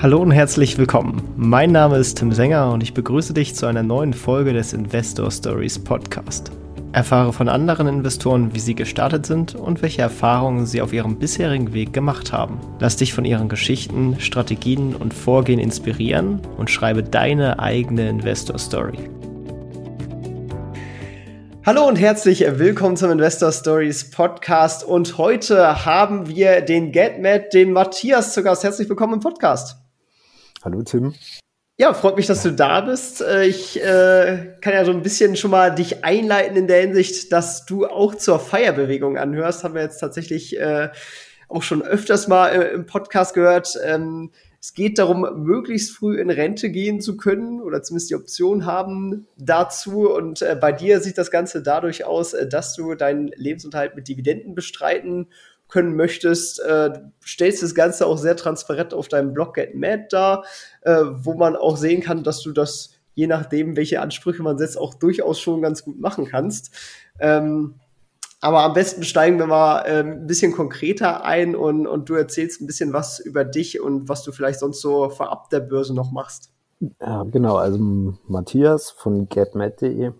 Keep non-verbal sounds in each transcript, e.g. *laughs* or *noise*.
Hallo und herzlich willkommen. Mein Name ist Tim Sänger und ich begrüße dich zu einer neuen Folge des Investor Stories Podcast. Erfahre von anderen Investoren, wie sie gestartet sind und welche Erfahrungen sie auf ihrem bisherigen Weg gemacht haben. Lass dich von ihren Geschichten, Strategien und Vorgehen inspirieren und schreibe deine eigene Investor Story. Hallo und herzlich willkommen zum Investor Stories Podcast. Und heute haben wir den GetMat, den Matthias zu Gast. Herzlich willkommen im Podcast. Hallo Tim. Ja, freut mich, dass du da bist. Äh, ich äh, kann ja so ein bisschen schon mal dich einleiten in der Hinsicht, dass du auch zur Feierbewegung anhörst. Haben wir jetzt tatsächlich äh, auch schon öfters mal äh, im Podcast gehört. Ähm, es geht darum, möglichst früh in Rente gehen zu können oder zumindest die Option haben dazu. Und äh, bei dir sieht das Ganze dadurch aus, dass du deinen Lebensunterhalt mit Dividenden bestreiten können möchtest, äh, stellst das Ganze auch sehr transparent auf deinem Blog Get Mad dar, äh, wo man auch sehen kann, dass du das, je nachdem, welche Ansprüche man setzt, auch durchaus schon ganz gut machen kannst. Ähm, aber am besten steigen wir mal äh, ein bisschen konkreter ein und, und du erzählst ein bisschen was über dich und was du vielleicht sonst so vorab der Börse noch machst. Ja, genau, also Matthias von getmat.de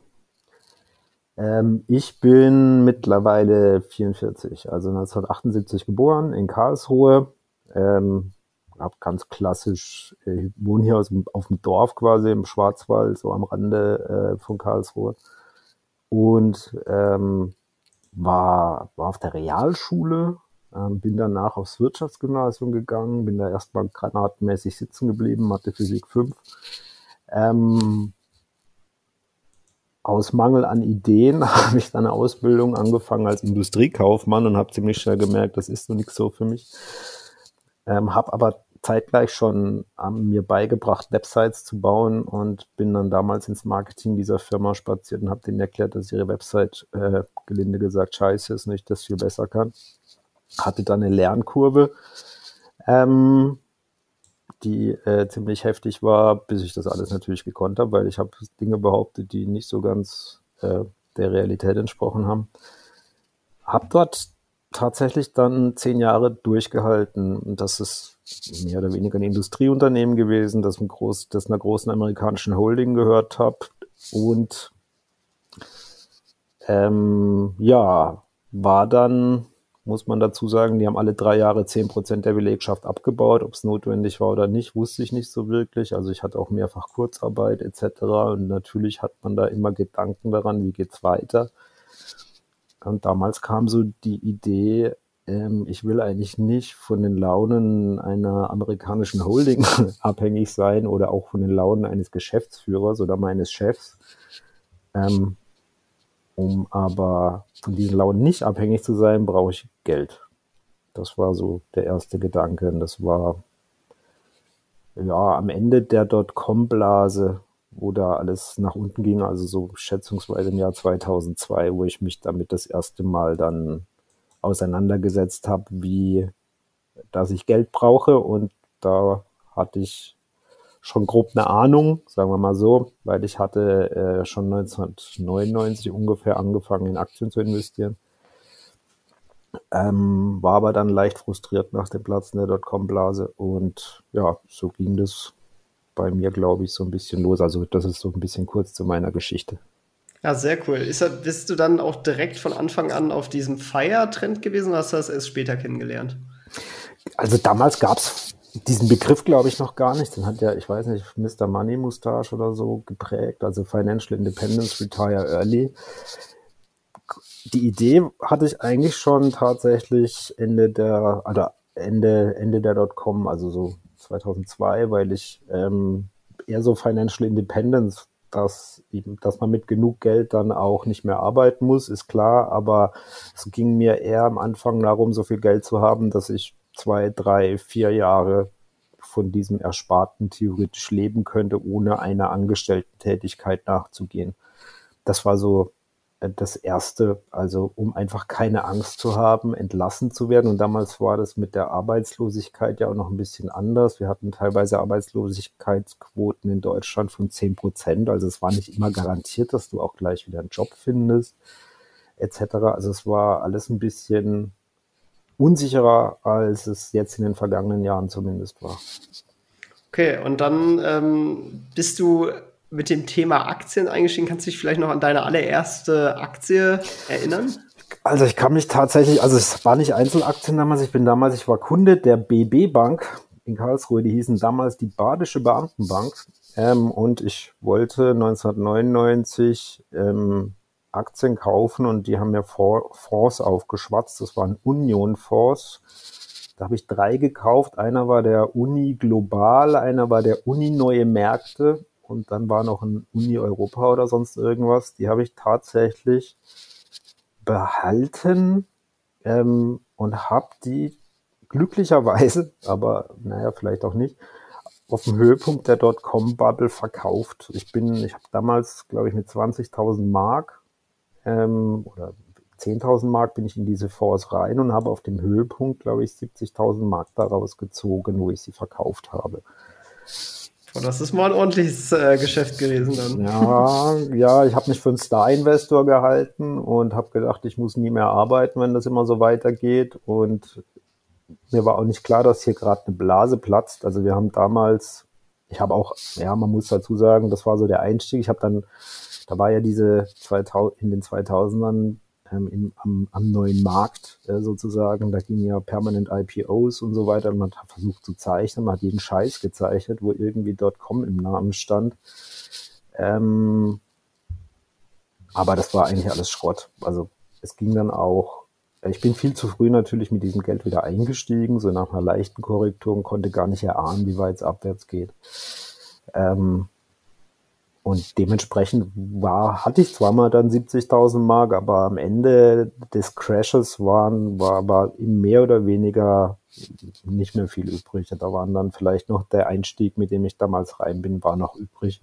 ähm, ich bin mittlerweile 44, also 1978 geboren in Karlsruhe. Ähm, hab ganz klassisch, äh, ich wohne hier aus, auf dem Dorf quasi im Schwarzwald, so am Rande äh, von Karlsruhe. Und ähm, war, war auf der Realschule, ähm, bin danach aufs Wirtschaftsgymnasium gegangen, bin da erstmal granatenmäßig sitzen geblieben, Mathe Physik 5. Ähm, aus Mangel an Ideen *laughs* habe ich dann eine Ausbildung angefangen als Industriekaufmann und habe ziemlich schnell gemerkt, das ist so nichts so für mich. Ähm, habe aber zeitgleich schon ähm, mir beigebracht, Websites zu bauen und bin dann damals ins Marketing dieser Firma spaziert und habe denen erklärt, dass ihre Website, äh, gelinde gesagt, scheiße ist, nicht das viel besser kann. Hatte dann eine Lernkurve. Ähm, die äh, ziemlich heftig war, bis ich das alles natürlich gekonnt habe, weil ich habe Dinge behauptet, die nicht so ganz äh, der Realität entsprochen haben. Hab dort tatsächlich dann zehn Jahre durchgehalten und das ist mehr oder weniger ein Industrieunternehmen gewesen, das, ein groß, das einer großen amerikanischen Holding gehört habe und ähm, ja, war dann muss man dazu sagen. Die haben alle drei Jahre zehn Prozent der Belegschaft abgebaut. Ob es notwendig war oder nicht, wusste ich nicht so wirklich. Also ich hatte auch mehrfach Kurzarbeit etc. Und natürlich hat man da immer Gedanken daran, wie geht's weiter. Und damals kam so die Idee, ähm, ich will eigentlich nicht von den Launen einer amerikanischen Holding *laughs* abhängig sein oder auch von den Launen eines Geschäftsführers oder meines Chefs. Ähm, um aber von diesen Launen nicht abhängig zu sein, brauche ich Geld. Das war so der erste Gedanke. Und das war ja am Ende der Dotcom-Blase, wo da alles nach unten ging, also so schätzungsweise im Jahr 2002, wo ich mich damit das erste Mal dann auseinandergesetzt habe, wie dass ich Geld brauche und da hatte ich schon grob eine Ahnung, sagen wir mal so, weil ich hatte äh, schon 1999 ungefähr angefangen, in Aktien zu investieren. Ähm, war aber dann leicht frustriert nach dem Platzen der Dotcom-Blase und ja, so ging das bei mir, glaube ich, so ein bisschen los. Also das ist so ein bisschen kurz zu meiner Geschichte. Ja, sehr cool. Ist, bist du dann auch direkt von Anfang an auf diesem Fire-Trend gewesen oder hast du das erst später kennengelernt? Also damals gab es diesen Begriff glaube ich noch gar nicht. Den hat ja, ich weiß nicht, Mr. Money Mustache oder so geprägt, also Financial Independence Retire Early. Die Idee hatte ich eigentlich schon tatsächlich Ende der, oder Ende, Ende der Dotcom, also so 2002, weil ich ähm, eher so Financial Independence, dass, dass man mit genug Geld dann auch nicht mehr arbeiten muss, ist klar, aber es ging mir eher am Anfang darum, so viel Geld zu haben, dass ich zwei, drei, vier Jahre von diesem Ersparten theoretisch leben könnte, ohne einer Angestellten-Tätigkeit nachzugehen. Das war so äh, das Erste, also um einfach keine Angst zu haben, entlassen zu werden. Und damals war das mit der Arbeitslosigkeit ja auch noch ein bisschen anders. Wir hatten teilweise Arbeitslosigkeitsquoten in Deutschland von 10 Prozent. Also es war nicht immer garantiert, dass du auch gleich wieder einen Job findest, etc. Also es war alles ein bisschen unsicherer, als es jetzt in den vergangenen Jahren zumindest war. Okay, und dann ähm, bist du mit dem Thema Aktien eingestiegen. Kannst du dich vielleicht noch an deine allererste Aktie erinnern? Also ich kann mich tatsächlich, also es war nicht Einzelaktien damals, ich bin damals, ich war Kunde der BB Bank in Karlsruhe, die hießen damals die Badische Beamtenbank ähm, und ich wollte 1999 ähm, Aktien kaufen und die haben mir Fonds aufgeschwatzt, das waren Union-Fonds da habe ich drei gekauft. Einer war der Uni Global, einer war der Uni Neue Märkte und dann war noch ein Uni Europa oder sonst irgendwas. Die habe ich tatsächlich behalten ähm, und habe die glücklicherweise, *laughs* aber naja, vielleicht auch nicht, auf dem Höhepunkt der Dotcom-Bubble verkauft. Ich bin, ich habe damals, glaube ich, mit 20.000 Mark ähm, oder 10.000 Mark bin ich in diese Fonds rein und habe auf dem Höhepunkt, glaube ich, 70.000 Mark daraus gezogen, wo ich sie verkauft habe. Oh, das ist mal ein ordentliches äh, Geschäft gewesen dann. Ja, ja ich habe mich für einen Star-Investor gehalten und habe gedacht, ich muss nie mehr arbeiten, wenn das immer so weitergeht. Und mir war auch nicht klar, dass hier gerade eine Blase platzt. Also wir haben damals, ich habe auch, ja, man muss dazu sagen, das war so der Einstieg. Ich habe dann, da war ja diese 2000, in den 2000ern ähm, in, am, am, neuen Markt äh, sozusagen. Da gingen ja permanent IPOs und so weiter. Und man hat versucht zu zeichnen, man hat jeden Scheiß gezeichnet, wo irgendwie .com im Namen stand. Ähm, aber das war eigentlich alles Schrott. Also es ging dann auch, ich bin viel zu früh natürlich mit diesem Geld wieder eingestiegen, so nach einer leichten Korrektur und konnte gar nicht erahnen, wie weit es abwärts geht. Ähm, und dementsprechend war, hatte ich zwar mal dann 70.000 Mark, aber am Ende des Crashes waren, war, war mehr oder weniger nicht mehr viel übrig. Da waren dann vielleicht noch der Einstieg, mit dem ich damals rein bin, war noch übrig.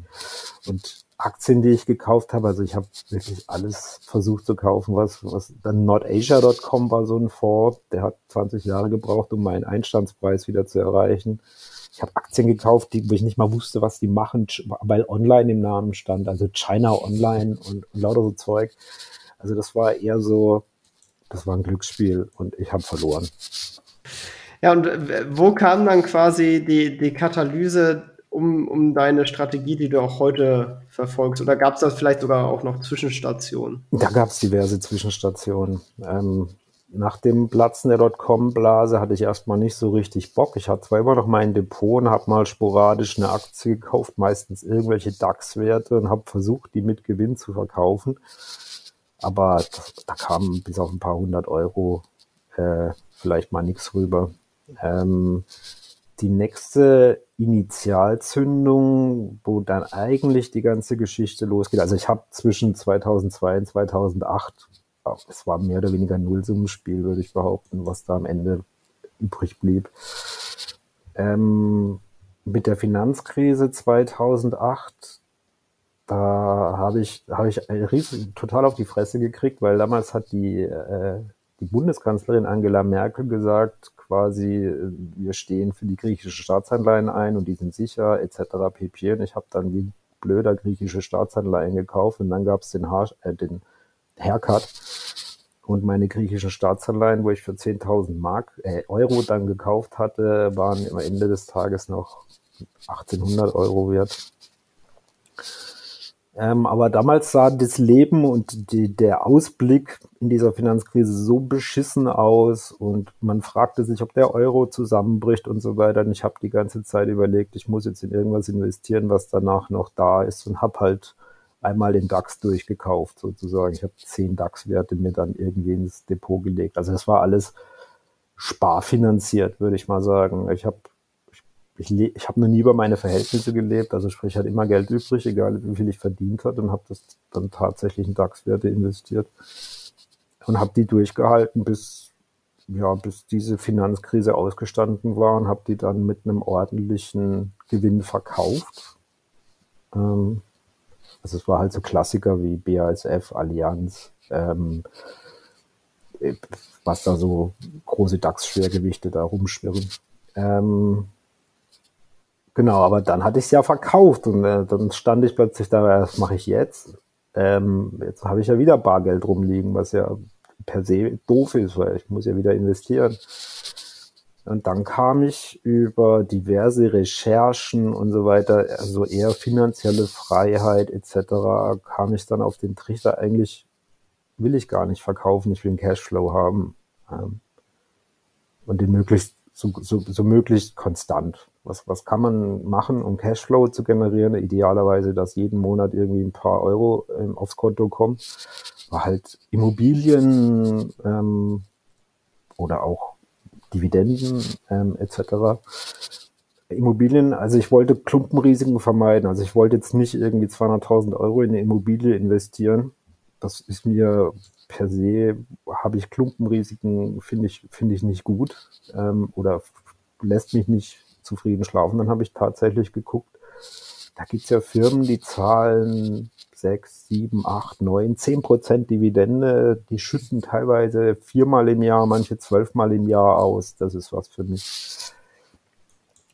Und Aktien, die ich gekauft habe, also ich habe wirklich alles versucht zu kaufen, was, was dann NordAsia.com war so ein Fonds, der hat 20 Jahre gebraucht, um meinen Einstandspreis wieder zu erreichen. Ich habe Aktien gekauft, die, wo ich nicht mal wusste, was die machen, weil online im Namen stand, also China Online und, und lauter so Zeug. Also das war eher so, das war ein Glücksspiel und ich habe verloren. Ja, und wo kam dann quasi die, die Katalyse um, um deine Strategie, die du auch heute verfolgst? Oder gab es da vielleicht sogar auch noch Zwischenstationen? Da gab es diverse Zwischenstationen. Ähm, nach dem Platzen der Dotcom-Blase hatte ich erstmal nicht so richtig Bock. Ich hatte zwar immer noch mein Depot und habe mal sporadisch eine Aktie gekauft, meistens irgendwelche DAX-Werte und habe versucht, die mit Gewinn zu verkaufen. Aber da kam bis auf ein paar hundert Euro äh, vielleicht mal nichts rüber. Ähm, die nächste Initialzündung, wo dann eigentlich die ganze Geschichte losgeht. Also ich habe zwischen 2002 und 2008 es war mehr oder weniger Nullsummenspiel, würde ich behaupten, was da am Ende übrig blieb. Ähm, mit der Finanzkrise 2008, da habe ich, habe ich riesig, total auf die Fresse gekriegt, weil damals hat die, äh, die Bundeskanzlerin Angela Merkel gesagt, quasi, wir stehen für die griechische Staatsanleihen ein und die sind sicher, etc. pp. Und ich habe dann wie blöder griechische Staatsanleihen gekauft und dann gab es den, äh, den Haircut. Und meine griechischen Staatsanleihen, wo ich für 10.000 Mark, äh, Euro dann gekauft hatte, waren am Ende des Tages noch 1800 Euro wert. Ähm, aber damals sah das Leben und die, der Ausblick in dieser Finanzkrise so beschissen aus und man fragte sich, ob der Euro zusammenbricht und so weiter. Und ich habe die ganze Zeit überlegt, ich muss jetzt in irgendwas investieren, was danach noch da ist und habe halt einmal den DAX durchgekauft sozusagen. Ich habe zehn DAX-Werte mir dann irgendwie ins Depot gelegt. Also das war alles sparfinanziert, würde ich mal sagen. Ich habe ich, ich, habe noch nie über meine Verhältnisse gelebt, also sprich, ich hatte immer Geld übrig, egal wie viel ich verdient hat und habe das dann tatsächlich in DAX-Werte investiert und habe die durchgehalten, bis ja, bis diese Finanzkrise ausgestanden war und habe die dann mit einem ordentlichen Gewinn verkauft. Ähm, also es war halt so Klassiker wie BASF, Allianz, ähm, was da so große DAX-Schwergewichte da rumschwirren. Ähm, genau, aber dann hatte ich es ja verkauft und äh, dann stand ich plötzlich da, was mache ich jetzt? Ähm, jetzt habe ich ja wieder Bargeld rumliegen, was ja per se doof ist, weil ich muss ja wieder investieren. Und dann kam ich über diverse Recherchen und so weiter, also eher finanzielle Freiheit etc., kam ich dann auf den Trichter, eigentlich will ich gar nicht verkaufen, ich will einen Cashflow haben. Ähm, und den möglichst so, so, so möglichst konstant. Was, was kann man machen, um Cashflow zu generieren? Idealerweise, dass jeden Monat irgendwie ein paar Euro ähm, aufs Konto kommen. War halt Immobilien ähm, oder auch Dividenden ähm, etc. Immobilien, also ich wollte Klumpenrisiken vermeiden. Also ich wollte jetzt nicht irgendwie 200.000 Euro in eine Immobilie investieren. Das ist mir per se, habe ich Klumpenrisiken, finde ich, finde ich nicht gut ähm, oder lässt mich nicht zufrieden schlafen. Dann habe ich tatsächlich geguckt, da gibt es ja Firmen, die zahlen 6, 7, 8, 9, 10 Prozent Dividende. Die schütten teilweise viermal im Jahr, manche zwölfmal im Jahr aus. Das ist was für mich.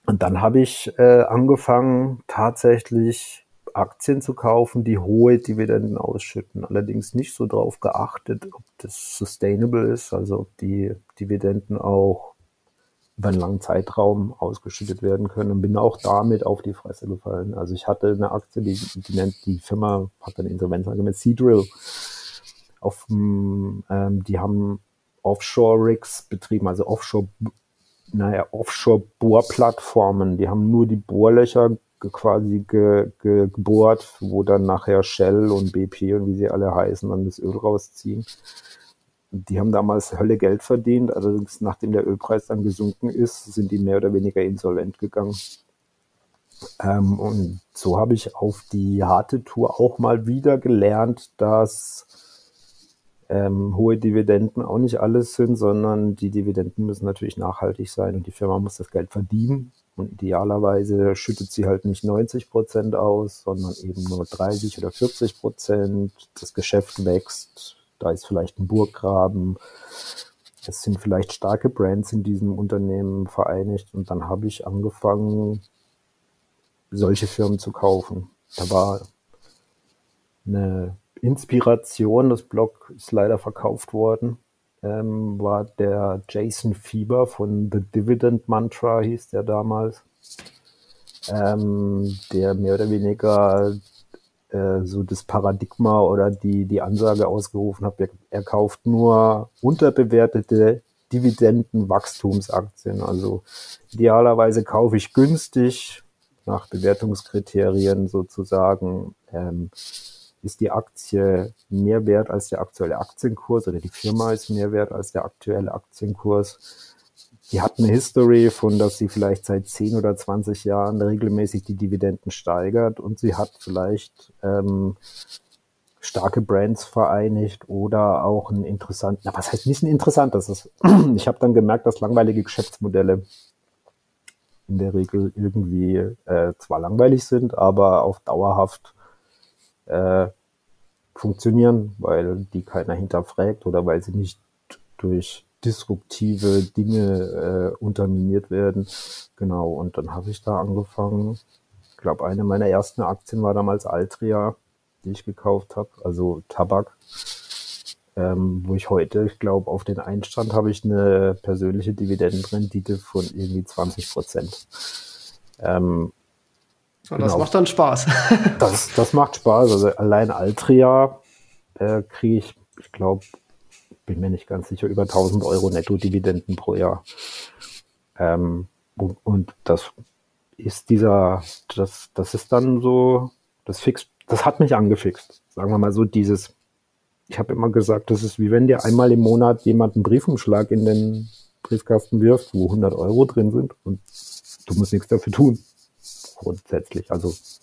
Und dann habe ich äh, angefangen, tatsächlich Aktien zu kaufen, die hohe Dividenden ausschütten. Allerdings nicht so darauf geachtet, ob das sustainable ist, also ob die Dividenden auch über einen langen Zeitraum ausgeschüttet werden können und bin auch damit auf die Fresse gefallen. Also ich hatte eine Aktie, die, die nennt die Firma, hat eine Insolvenz angemeldet, Seadrill. Auf, ähm, die haben Offshore-Rigs betrieben, also Offshore, naja, Offshore-Bohrplattformen. Die haben nur die Bohrlöcher quasi ge, ge, gebohrt, wo dann nachher Shell und BP und wie sie alle heißen, dann das Öl rausziehen. Die haben damals Hölle Geld verdient, allerdings nachdem der Ölpreis dann gesunken ist, sind die mehr oder weniger insolvent gegangen. Ähm, und so habe ich auf die harte Tour auch mal wieder gelernt, dass ähm, hohe Dividenden auch nicht alles sind, sondern die Dividenden müssen natürlich nachhaltig sein und die Firma muss das Geld verdienen. Und idealerweise schüttet sie halt nicht 90 Prozent aus, sondern eben nur 30 oder 40 Prozent. Das Geschäft wächst, da ist vielleicht ein Burggraben. Es sind vielleicht starke Brands in diesem Unternehmen vereinigt. Und dann habe ich angefangen, solche Firmen zu kaufen. Da war eine Inspiration, das Blog ist leider verkauft worden ähm, war der Jason Fieber von The Dividend Mantra, hieß der damals, ähm, der mehr oder weniger äh, so das Paradigma oder die, die Ansage ausgerufen hat, er, er kauft nur unterbewertete Dividendenwachstumsaktien. Also idealerweise kaufe ich günstig nach Bewertungskriterien sozusagen ähm, ist die Aktie mehr wert als der aktuelle Aktienkurs oder die Firma ist mehr wert als der aktuelle Aktienkurs. Die hat eine History von, dass sie vielleicht seit 10 oder 20 Jahren regelmäßig die Dividenden steigert und sie hat vielleicht ähm, starke Brands vereinigt oder auch ein interessant, na was heißt nicht ein interessantes? Das *clears throat* ich habe dann gemerkt, dass langweilige Geschäftsmodelle in der Regel irgendwie äh, zwar langweilig sind, aber auf dauerhaft äh, funktionieren, weil die keiner hinterfragt oder weil sie nicht durch disruptive Dinge äh, unterminiert werden. Genau, und dann habe ich da angefangen. Ich glaube, eine meiner ersten Aktien war damals Altria, die ich gekauft habe, also Tabak. Ähm, wo ich heute, ich glaube, auf den Einstand habe ich eine persönliche Dividendenrendite von irgendwie 20 Prozent. Ähm, und das genau. macht dann Spaß. *laughs* das, das macht Spaß. Also allein Altria äh, kriege ich, ich glaube, bin mir nicht ganz sicher, über 1000 Euro Netto-Dividenden pro Jahr. Ähm, und, und, das ist dieser, das, das ist dann so, das fixt, das hat mich angefixt. Sagen wir mal so, dieses, ich habe immer gesagt, das ist wie wenn dir einmal im Monat jemand einen Briefumschlag in den Briefkasten wirft, wo 100 Euro drin sind und du musst nichts dafür tun grundsätzlich. Also es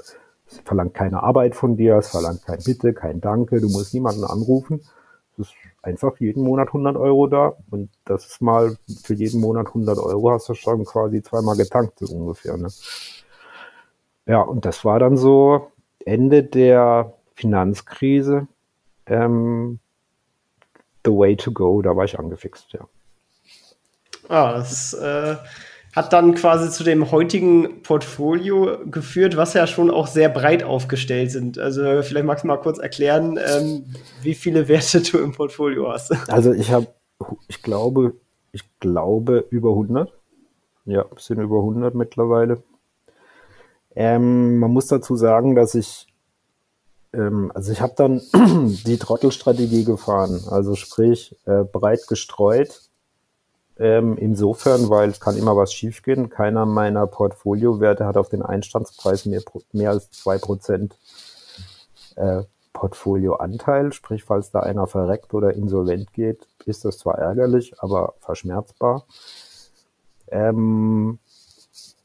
verlangt keine Arbeit von dir, es verlangt kein Bitte, kein Danke, du musst niemanden anrufen. Ist einfach jeden Monat 100 Euro da und das ist mal für jeden Monat 100 Euro hast du schon quasi zweimal getankt, so ungefähr. Ne? Ja, und das war dann so Ende der Finanzkrise ähm, the way to go, da war ich angefixt, ja. Ah, das äh, hat dann quasi zu dem heutigen Portfolio geführt, was ja schon auch sehr breit aufgestellt sind. Also vielleicht magst du mal kurz erklären, ähm, wie viele Werte du im Portfolio hast. *laughs* Also ich habe, ich glaube, ich glaube über 100. Ja, sind über 100 mittlerweile. Ähm, man muss dazu sagen, dass ich, ähm, also ich habe dann *clears throat* die Trottelstrategie gefahren, also sprich äh, breit gestreut. Ähm, insofern, weil es kann immer was schiefgehen. Keiner meiner Portfoliowerte hat auf den Einstandspreis mehr, mehr als zwei Prozent äh, Portfolioanteil. Sprich, falls da einer verreckt oder insolvent geht, ist das zwar ärgerlich, aber verschmerzbar. Ähm,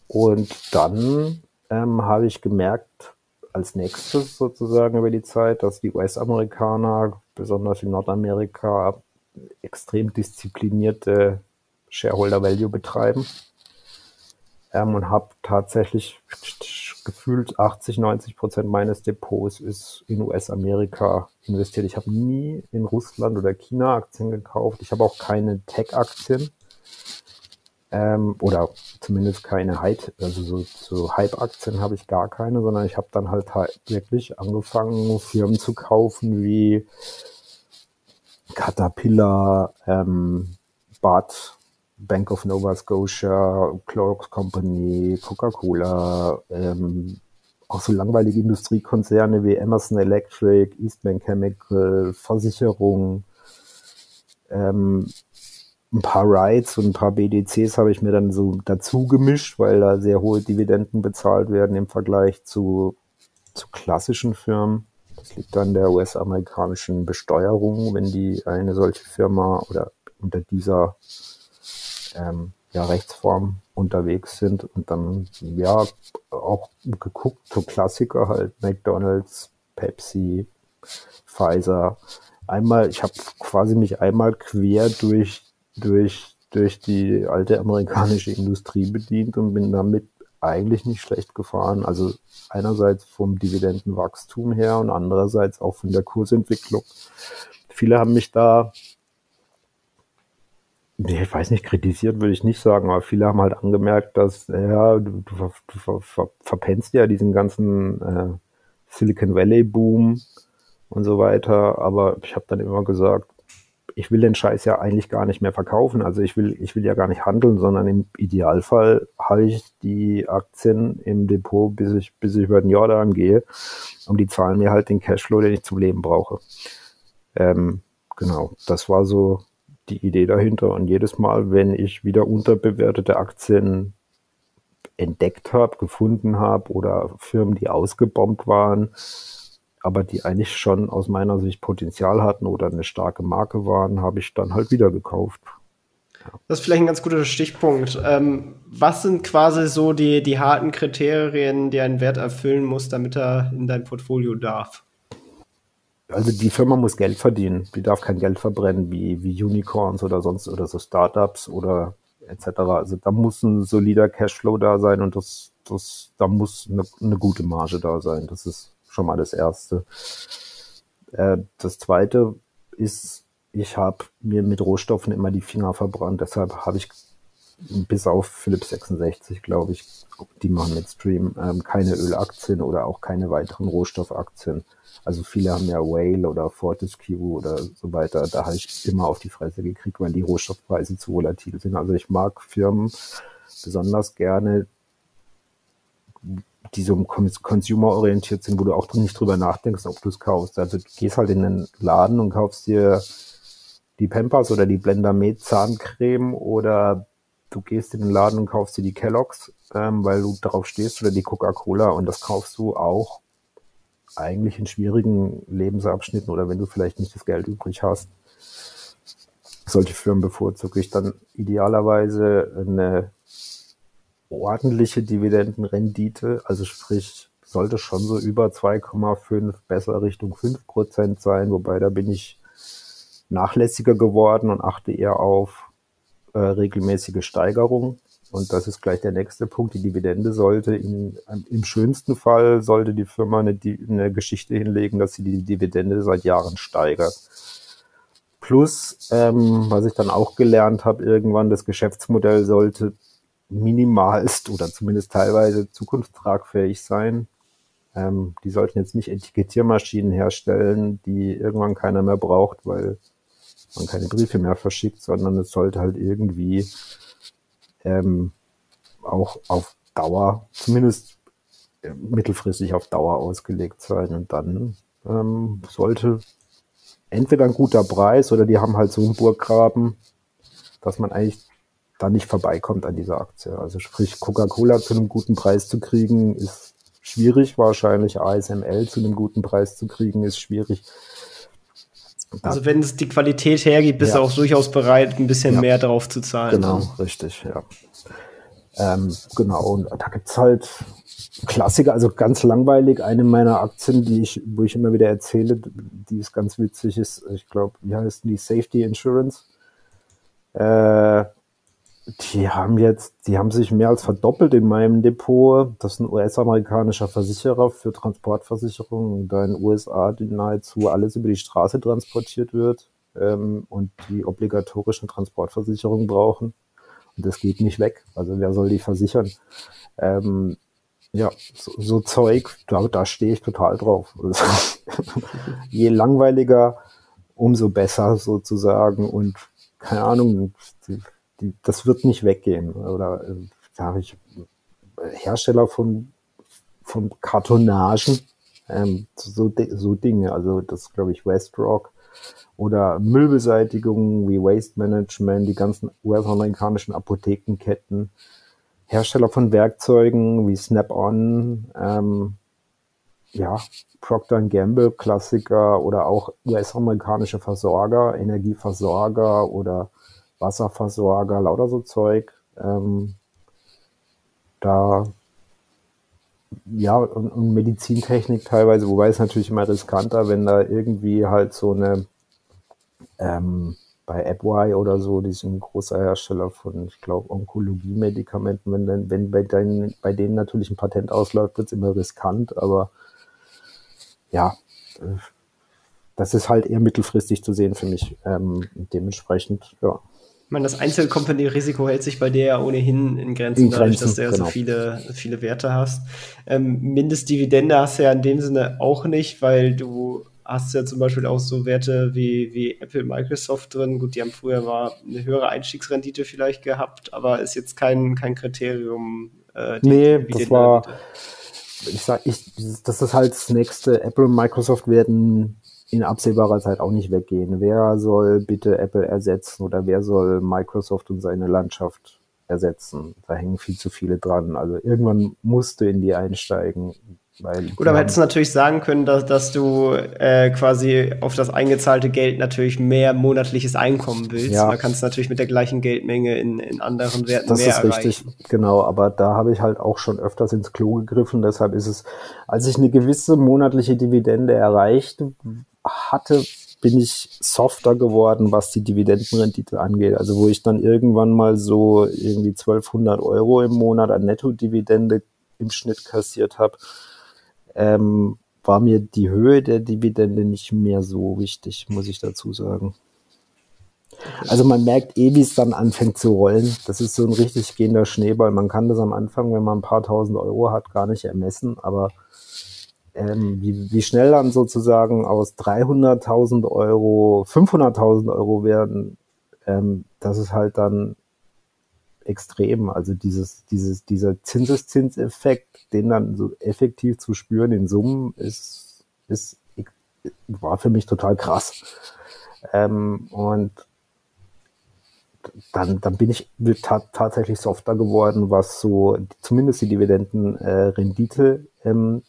und dann ähm, habe ich gemerkt, als nächstes sozusagen über die Zeit, dass die US-Amerikaner, besonders in Nordamerika, extrem disziplinierte Shareholder Value betreiben. Ähm, und habe tatsächlich gefühlt 80, 90 Prozent meines Depots ist in US-Amerika investiert. Ich habe nie in Russland oder China Aktien gekauft. Ich habe auch keine Tech-Aktien ähm, oder zumindest keine Hype, also so, so Hype-Aktien habe ich gar keine, sondern ich habe dann halt, wirklich angefangen, Firmen zu kaufen wie Caterpillar, ähm, Bud, Bank of Nova Scotia, Clorox Company, Coca-Cola, ähm, auch so langweilige Industriekonzerne wie Emerson Electric, Eastman Chemical, Versicherung, ähm, ein paar Rides und ein paar BDCs habe ich mir dann so dazu gemischt, weil da sehr hohe Dividenden bezahlt werden im Vergleich zu, zu klassischen Firmen. Das liegt an der US-amerikanischen Besteuerung, wenn die eine solche Firma oder unter dieser ähm, ja, Rechtsform unterwegs sind und dann ja auch geguckt, so Klassiker halt McDonalds, Pepsi, Pfizer. Einmal, ich habe quasi mich einmal quer durch durch, durch die alte amerikanische Industrie bedient und bin damit eigentlich nicht schlecht gefahren. Also einerseits vom Dividendenwachstum her und andererseits auch von der Kursentwicklung. Viele haben mich da, ich weiß nicht, kritisiert würde ich nicht sagen, aber viele haben halt angemerkt, dass ja, du, du, du ver, ver, verpennst ja diesen ganzen äh, Silicon Valley Boom und so weiter. Aber ich habe dann immer gesagt, ich will den Scheiß ja eigentlich gar nicht mehr verkaufen. Also ich will, ich will ja gar nicht handeln, sondern im Idealfall halte ich die Aktien im Depot, bis ich, bis ich über den Jordan gehe. Und die zahlen mir halt den Cashflow, den ich zum Leben brauche. Ähm, genau, das war so die Idee dahinter. Und jedes Mal, wenn ich wieder unterbewertete Aktien entdeckt habe, gefunden habe oder Firmen, die ausgebombt waren, aber die eigentlich schon aus meiner Sicht Potenzial hatten oder eine starke Marke waren, habe ich dann halt wieder gekauft. Das ist vielleicht ein ganz guter Stichpunkt. Ähm, was sind quasi so die, die harten Kriterien, die ein Wert erfüllen muss, damit er in dein Portfolio darf? Also die Firma muss Geld verdienen. Die darf kein Geld verbrennen wie, wie Unicorns oder sonst oder so Startups oder etc. Also da muss ein solider Cashflow da sein und das, das, da muss eine, eine gute Marge da sein. Das ist schon mal das Erste. Äh, das Zweite ist, ich habe mir mit Rohstoffen immer die Finger verbrannt. Deshalb habe ich bis auf Philips 66, glaube ich, die machen mit Stream, ähm, keine Ölaktien oder auch keine weiteren Rohstoffaktien. Also viele haben ja Whale oder Fortescue oder so weiter. Da habe ich immer auf die Fresse gekriegt, weil die Rohstoffpreise zu volatil sind. Also ich mag Firmen besonders gerne, die so consumer-orientiert sind, wo du auch nicht drüber nachdenkst, ob du es kaufst. Also du gehst halt in den Laden und kaufst dir die Pampers oder die Blender Med Zahncreme oder du gehst in den Laden und kaufst dir die Kelloggs, ähm, weil du darauf stehst oder die Coca-Cola und das kaufst du auch eigentlich in schwierigen Lebensabschnitten oder wenn du vielleicht nicht das Geld übrig hast. Solche Firmen bevorzuge ich dann idealerweise eine ordentliche Dividendenrendite, also sprich, sollte schon so über 2,5, besser Richtung 5 Prozent sein, wobei da bin ich nachlässiger geworden und achte eher auf äh, regelmäßige Steigerung. Und das ist gleich der nächste Punkt. Die Dividende sollte in, im schönsten Fall sollte die Firma eine, eine Geschichte hinlegen, dass sie die Dividende seit Jahren steigert. Plus, ähm, was ich dann auch gelernt habe, irgendwann das Geschäftsmodell sollte minimalst oder zumindest teilweise zukunftstragfähig sein. Ähm, die sollten jetzt nicht Etikettiermaschinen herstellen, die irgendwann keiner mehr braucht, weil man keine Briefe mehr verschickt, sondern es sollte halt irgendwie ähm, auch auf Dauer, zumindest äh, mittelfristig auf Dauer ausgelegt sein. Und dann ähm, sollte entweder ein guter Preis oder die haben halt so einen Burggraben, dass man eigentlich da nicht vorbeikommt an dieser Aktie. Also sprich, Coca-Cola zu einem guten Preis zu kriegen, ist schwierig. Wahrscheinlich ASML zu einem guten Preis zu kriegen, ist schwierig. Also wenn es die Qualität hergibt, bist ja. du auch durchaus bereit, ein bisschen ja. mehr drauf zu zahlen. Genau, richtig, ja. Ähm, genau, und da gibt es halt Klassiker, also ganz langweilig. Eine meiner Aktien, die ich, wo ich immer wieder erzähle, die ist ganz witzig, ist, ich glaube, wie heißt die Safety Insurance? Äh, die haben jetzt, die haben sich mehr als verdoppelt in meinem Depot. Das ist ein US-amerikanischer Versicherer für Transportversicherungen, da in den USA nahezu alles über die Straße transportiert wird ähm, und die obligatorischen Transportversicherungen brauchen. Und das geht nicht weg. Also wer soll die versichern? Ähm, ja, so, so Zeug, da, da stehe ich total drauf. *laughs* Je langweiliger, umso besser sozusagen. Und keine Ahnung, die, das wird nicht weggehen. Oder äh, da habe ich Hersteller von, von Kartonagen, ähm, so, so Dinge. Also das glaube ich Westrock oder Müllbeseitigung wie Waste Management, die ganzen US-amerikanischen Apothekenketten, Hersteller von Werkzeugen wie Snap-on, ähm, ja, Procter Gamble Klassiker oder auch US-amerikanische Versorger, Energieversorger oder Wasserversorger, lauter so Zeug. Ähm, da ja, und, und, Medizintechnik teilweise, wobei es natürlich immer riskanter, wenn da irgendwie halt so eine ähm, bei AppY oder so, die sind großer Hersteller von, ich glaube, Onkologie-Medikamenten, wenn, wenn bei, deinen, bei denen natürlich ein Patent ausläuft, wird es immer riskant, aber ja, äh, das ist halt eher mittelfristig zu sehen für mich. Ähm, dementsprechend, ja. Ich meine, das Einzelcompany-Risiko hält sich bei dir ja ohnehin in Grenzen, in dadurch, dass du ja genau. so viele, viele Werte hast. Ähm, Mindestdividende hast du ja in dem Sinne auch nicht, weil du hast ja zum Beispiel auch so Werte wie, wie Apple, Microsoft drin. Gut, die haben früher mal eine höhere Einstiegsrendite vielleicht gehabt, aber ist jetzt kein, kein Kriterium. Äh, nee, das war, ich sag, ich, das ist halt das nächste. Apple und Microsoft werden in absehbarer Zeit auch nicht weggehen. Wer soll bitte Apple ersetzen oder wer soll Microsoft und seine Landschaft ersetzen? Da hängen viel zu viele dran. Also irgendwann musste in die einsteigen. Weil Gut, aber hättest du natürlich sagen können, dass, dass du äh, quasi auf das eingezahlte Geld natürlich mehr monatliches Einkommen willst. Ja. Da kannst du natürlich mit der gleichen Geldmenge in, in anderen Werten das mehr ist erreichen. richtig, genau. Aber da habe ich halt auch schon öfters ins Klo gegriffen. Deshalb ist es, als ich eine gewisse monatliche Dividende erreicht hatte, bin ich softer geworden, was die Dividendenrendite angeht. Also wo ich dann irgendwann mal so irgendwie 1200 Euro im Monat an Nettodividende im Schnitt kassiert habe ähm, war mir die Höhe der Dividende nicht mehr so wichtig, muss ich dazu sagen. Also man merkt eh, wie es dann anfängt zu rollen. Das ist so ein richtig gehender Schneeball. Man kann das am Anfang, wenn man ein paar tausend Euro hat, gar nicht ermessen, aber ähm, wie, wie schnell dann sozusagen aus 300.000 Euro 500.000 Euro werden, ähm, das ist halt dann extrem. Also dieses, dieses, dieser Zinseszinseffekt, den dann so effektiv zu spüren in Summen, ist, ist, war für mich total krass. Ähm, und dann, dann bin ich tatsächlich softer geworden, was so zumindest die Dividendenrendite äh, ähm,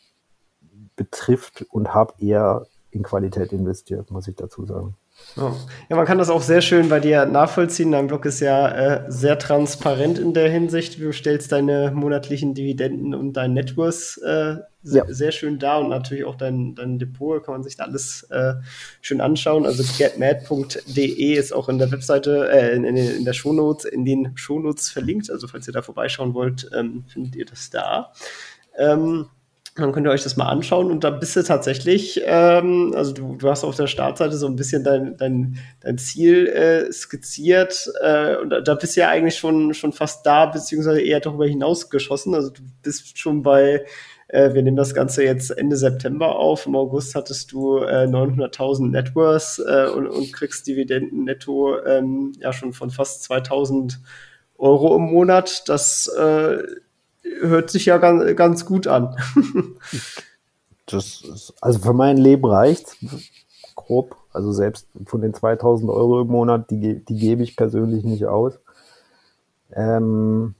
betrifft und habe eher in Qualität investiert, muss ich dazu sagen. Ja, man kann das auch sehr schön bei dir nachvollziehen. Dein Blog ist ja äh, sehr transparent in der Hinsicht. Du stellst deine monatlichen Dividenden und dein Networth äh, sehr, ja. sehr schön dar und natürlich auch dein, dein Depot. Kann man sich da alles äh, schön anschauen. Also getmad.de ist auch in der Webseite, äh, in, in, in der Shownotes, in den Shownotes verlinkt. Also falls ihr da vorbeischauen wollt, ähm, findet ihr das da. Ähm, dann könnt ihr euch das mal anschauen und da bist du tatsächlich, ähm, also du, du hast auf der Startseite so ein bisschen dein, dein, dein Ziel äh, skizziert äh, und da, bist du ja eigentlich schon, schon fast da, beziehungsweise eher darüber hinaus geschossen. Also du bist schon bei, äh, wir nehmen das Ganze jetzt Ende September auf, im August hattest du äh, 900.000 Networth äh, und, und kriegst Dividenden netto ähm, ja schon von fast 2000 Euro im Monat, das äh, hört sich ja ganz, ganz gut an. *laughs* das ist, also für mein Leben reicht grob. Also selbst von den 2000 Euro im Monat, die, die gebe ich persönlich nicht aus. Ähm,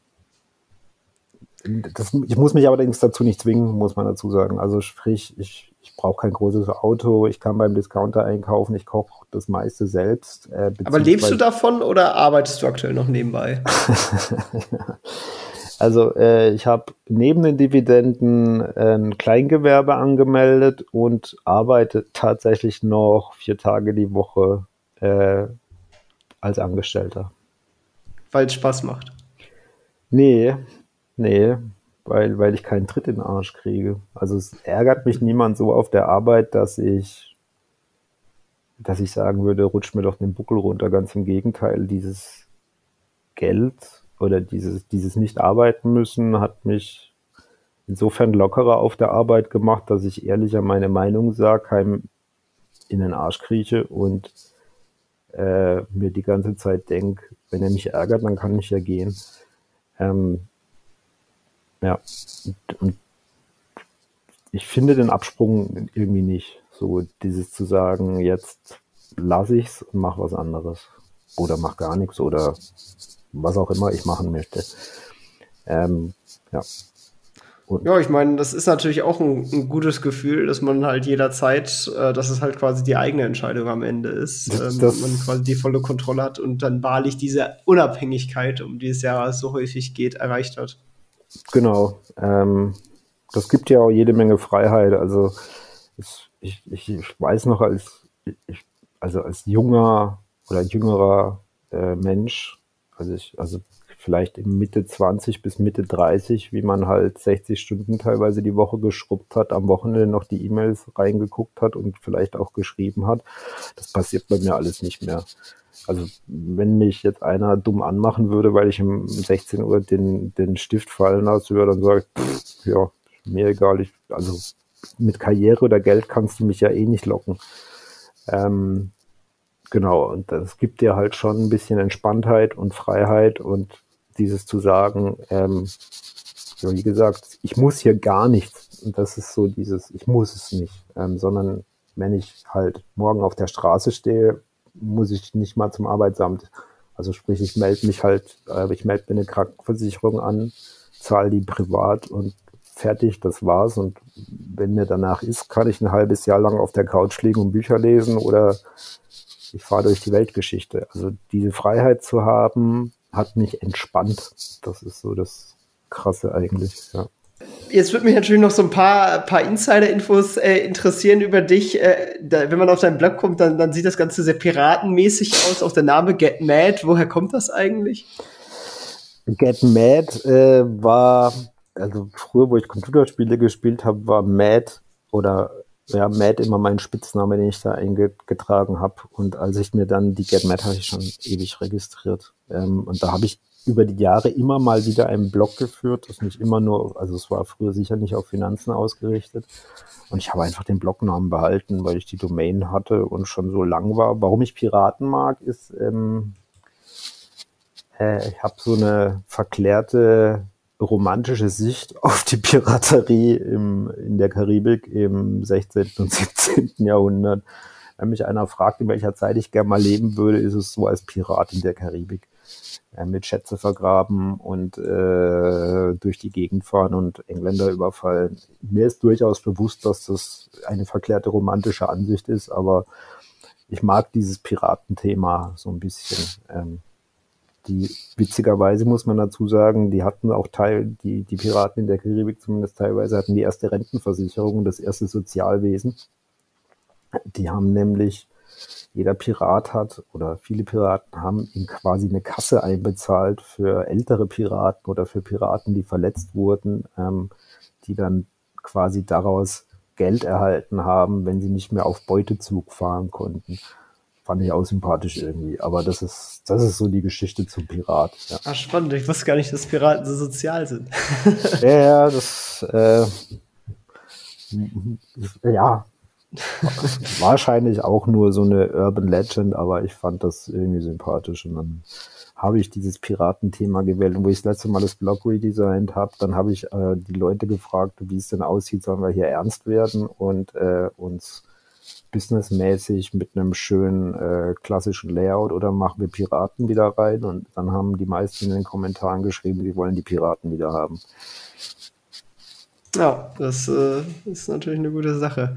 das, ich muss mich allerdings dazu nicht zwingen, muss man dazu sagen. Also sprich, ich, ich brauche kein großes Auto, ich kann beim Discounter einkaufen, ich koche das meiste selbst. Äh, Aber lebst du davon oder arbeitest du aktuell noch nebenbei? *laughs* Also äh, ich habe neben den Dividenden ein Kleingewerbe angemeldet und arbeite tatsächlich noch vier Tage die Woche äh, als Angestellter. Weil es Spaß macht. Nee, nee, weil, weil ich keinen Tritt in den Arsch kriege. Also es ärgert mich niemand so auf der Arbeit, dass ich, dass ich sagen würde, rutsch mir doch den Buckel runter. Ganz im Gegenteil, dieses Geld oder dieses, dieses Nicht-Arbeiten müssen hat mich insofern lockerer auf der Arbeit gemacht, dass ich ehrlicher meine Meinung sage, keinem in den Arsch krieche und äh, mir die ganze Zeit denke, wenn er mich ärgert, dann kann ich ja gehen. Ähm, ja, und, und ich finde den Absprung irgendwie nicht. So dieses zu sagen, jetzt lasse ich's und mach was anderes. Oder mach gar nichts oder was auch immer ich machen möchte. Ähm, ja. Und ja, ich meine, das ist natürlich auch ein, ein, gutes Gefühl, dass man halt jederzeit, äh, dass es halt quasi die eigene Entscheidung am Ende ist, ähm, das, man quasi die volle Kontrolle hat und dann wahrlich diese Unabhängigkeit, um die es ja so häufig geht, erreicht hat. Genau. Ähm, das gibt ja auch jede Menge Freiheit. Also ich, ich, ich weiß noch als ich, also als junger oder jüngerer äh, Mensch also ich, also vielleicht Mitte 20 bis Mitte 30, wie man halt 60 Stunden teilweise die Woche geschrubbt hat, am Wochenende noch die E-Mails reingeguckt hat und vielleicht auch geschrieben hat. Das passiert bei mir alles nicht mehr. Also wenn mich jetzt einer dumm anmachen würde, weil ich um 16 Uhr den, den Stift fallen lasse, dann sage ich, ja, mir egal, ich, also mit Karriere oder Geld kannst du mich ja eh nicht locken. Ähm, Genau, und das gibt dir halt schon ein bisschen Entspanntheit und Freiheit und dieses zu sagen, ähm, wie gesagt, ich muss hier gar nichts. Und das ist so dieses, ich muss es nicht, ähm, sondern wenn ich halt morgen auf der Straße stehe, muss ich nicht mal zum Arbeitsamt. Also sprich, ich melde mich halt, äh, ich melde mir eine Krankenversicherung an, zahle die privat und fertig, das war's. Und wenn mir danach ist, kann ich ein halbes Jahr lang auf der Couch liegen und Bücher lesen oder ich fahre durch die Weltgeschichte. Also diese Freiheit zu haben, hat mich entspannt. Das ist so das Krasse eigentlich, ja. Jetzt würde mich natürlich noch so ein paar, paar Insider-Infos äh, interessieren über dich. Äh, da, wenn man auf deinen Blog kommt, dann, dann sieht das Ganze sehr piratenmäßig aus. Auch der Name Get Mad, woher kommt das eigentlich? Get Mad äh, war, also früher, wo ich Computerspiele gespielt habe, war Mad oder ja, Matt immer mein Spitzname, den ich da eingetragen habe. Und als ich mir dann die Get Mad habe ich schon ewig registriert. Ähm, und da habe ich über die Jahre immer mal wieder einen Blog geführt, das nicht immer nur, also es war früher sicher nicht auf Finanzen ausgerichtet. Und ich habe einfach den Blognamen behalten, weil ich die Domain hatte und schon so lang war. Warum ich Piraten mag, ist, ähm, äh, ich habe so eine verklärte romantische Sicht *laughs* auf die Piraterie im, in der Karibik im 16. und 17. Jahrhundert. Wenn mich einer fragt, in welcher Zeit ich gerne mal leben würde, ist es so als Pirat in der Karibik. Mit Schätze vergraben und äh, durch die Gegend fahren und Engländer überfallen. Mir ist durchaus bewusst, dass das eine verklärte romantische Ansicht ist, aber ich mag dieses Piratenthema so ein bisschen. Ähm, die witzigerweise muss man dazu sagen, die hatten auch Teil, die, die Piraten in der Karibik zumindest teilweise hatten die erste Rentenversicherung, das erste Sozialwesen. Die haben nämlich, jeder Pirat hat oder viele Piraten haben ihm quasi eine Kasse einbezahlt für ältere Piraten oder für Piraten, die verletzt wurden, ähm, die dann quasi daraus Geld erhalten haben, wenn sie nicht mehr auf Beutezug fahren konnten fand ich auch sympathisch irgendwie. Aber das ist, das ist so die Geschichte zum Pirat. Ja. Ah, spannend. Ich wusste gar nicht, dass Piraten so sozial sind. ja, das, äh, ja, Wahrscheinlich auch nur so eine Urban Legend, aber ich fand das irgendwie sympathisch und dann habe ich dieses Piratenthema gewählt. Und wo ich das letzte Mal das Blog redesigned habe, dann habe ich äh, die Leute gefragt, wie es denn aussieht, sollen wir hier ernst werden und äh, uns businessmäßig mit einem schönen äh, klassischen Layout oder machen wir Piraten wieder rein? Und dann haben die meisten in den Kommentaren geschrieben, die wollen die Piraten wieder haben. Ja, das äh, ist natürlich eine gute Sache.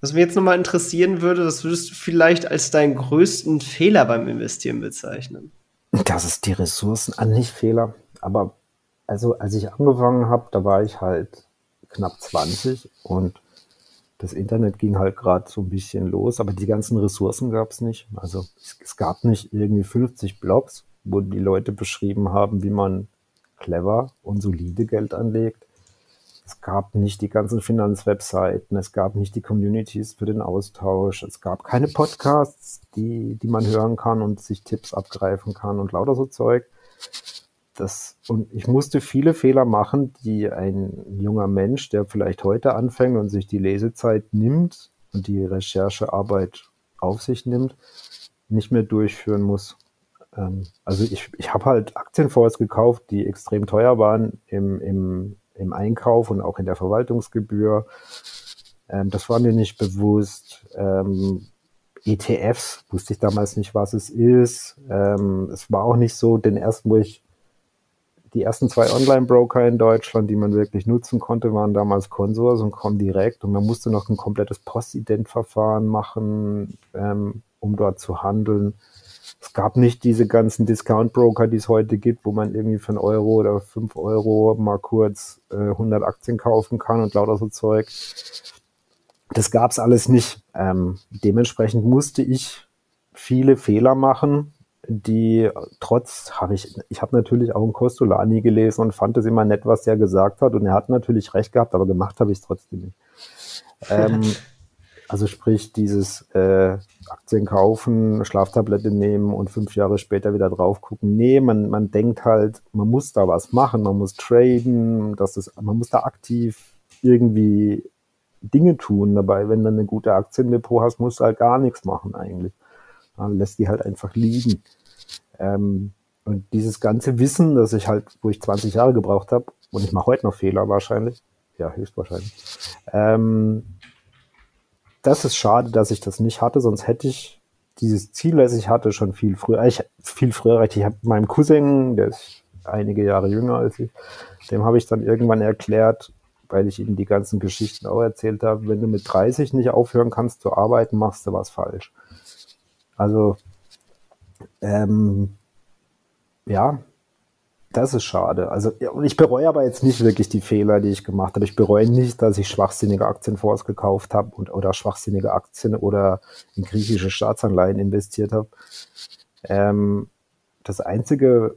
Was mich jetzt nochmal interessieren würde, was würdest du vielleicht als deinen größten Fehler beim Investieren bezeichnen? Das ist die Ressourcen an nicht Fehler. Aber also als ich angefangen habe, da war ich halt knapp 20 und das Internet ging halt gerade so ein bisschen los, aber die ganzen Ressourcen gab es nicht. Also es, es, gab nicht irgendwie 50 Blogs, wo die Leute beschrieben haben, wie man clever und solide Geld anlegt. Es gab nicht die ganzen Finanzwebseiten, es gab nicht die Communities für den Austausch, es gab keine Podcasts, die, die man hören kann und sich Tipps abgreifen kann und lauter so Zeug. Das, und ich musste viele Fehler machen, die ein junger Mensch, der vielleicht heute anfängt und sich die Lesezeit nimmt und die Recherchearbeit auf sich nimmt, nicht mehr durchführen muss. Ähm, also ich, ich habe halt Aktienfonds gekauft, die extrem teuer waren im, im im Einkauf und auch in der Verwaltungsgebühr. Ähm, das war mir nicht bewusst. Ähm, ETFs wusste ich damals nicht, was es ist. Ähm, es war auch nicht so, den ersten, wo ich die ersten zwei Online-Broker in Deutschland, die man wirklich nutzen konnte, waren damals Consors und Comdirect und man musste noch ein komplettes Postident-Verfahren machen, ähm, um dort zu handeln es gab nicht diese ganzen Discount-Broker, die es heute gibt, wo man irgendwie für einen Euro oder fünf Euro mal kurz äh, 100 Aktien kaufen kann und lauter so Zeug. Das gab es alles nicht. Ähm, dementsprechend musste ich viele Fehler machen, die trotz habe ich, ich habe natürlich auch einen Costolani gelesen und fand es immer nett, was er gesagt hat. Und er hat natürlich recht gehabt, aber gemacht habe ich es trotzdem nicht. Ähm, *laughs* also sprich, dieses äh, Aktien kaufen, Schlaftablette nehmen und fünf Jahre später wieder drauf gucken. Nee, man, man denkt halt, man muss da was machen, man muss traden, das ist, man muss da aktiv irgendwie Dinge tun dabei. Wenn du eine gute Aktiendepot hast, musst du halt gar nichts machen eigentlich. Dann lässt die halt einfach liegen. Ähm, und dieses ganze Wissen, das ich halt, wo ich 20 Jahre gebraucht habe, und ich mache heute noch Fehler wahrscheinlich, ja, höchstwahrscheinlich, ähm, das ist schade, dass ich das nicht hatte, sonst hätte ich dieses Ziel, das ich hatte, schon viel früher, ich viel früher. Ich habe meinem Cousin, der ist einige Jahre jünger als ich, dem habe ich dann irgendwann erklärt, weil ich ihm die ganzen Geschichten auch erzählt habe, wenn du mit 30 nicht aufhören kannst zu arbeiten, machst du was falsch. Also, ähm, ja, das ist schade. Also, und ich bereue aber jetzt nicht wirklich die Fehler, die ich gemacht habe. Ich bereue nicht, dass ich schwachsinnige Aktienfonds gekauft habe und oder schwachsinnige Aktien oder in griechische Staatsanleihen investiert habe. Ähm, das einzige,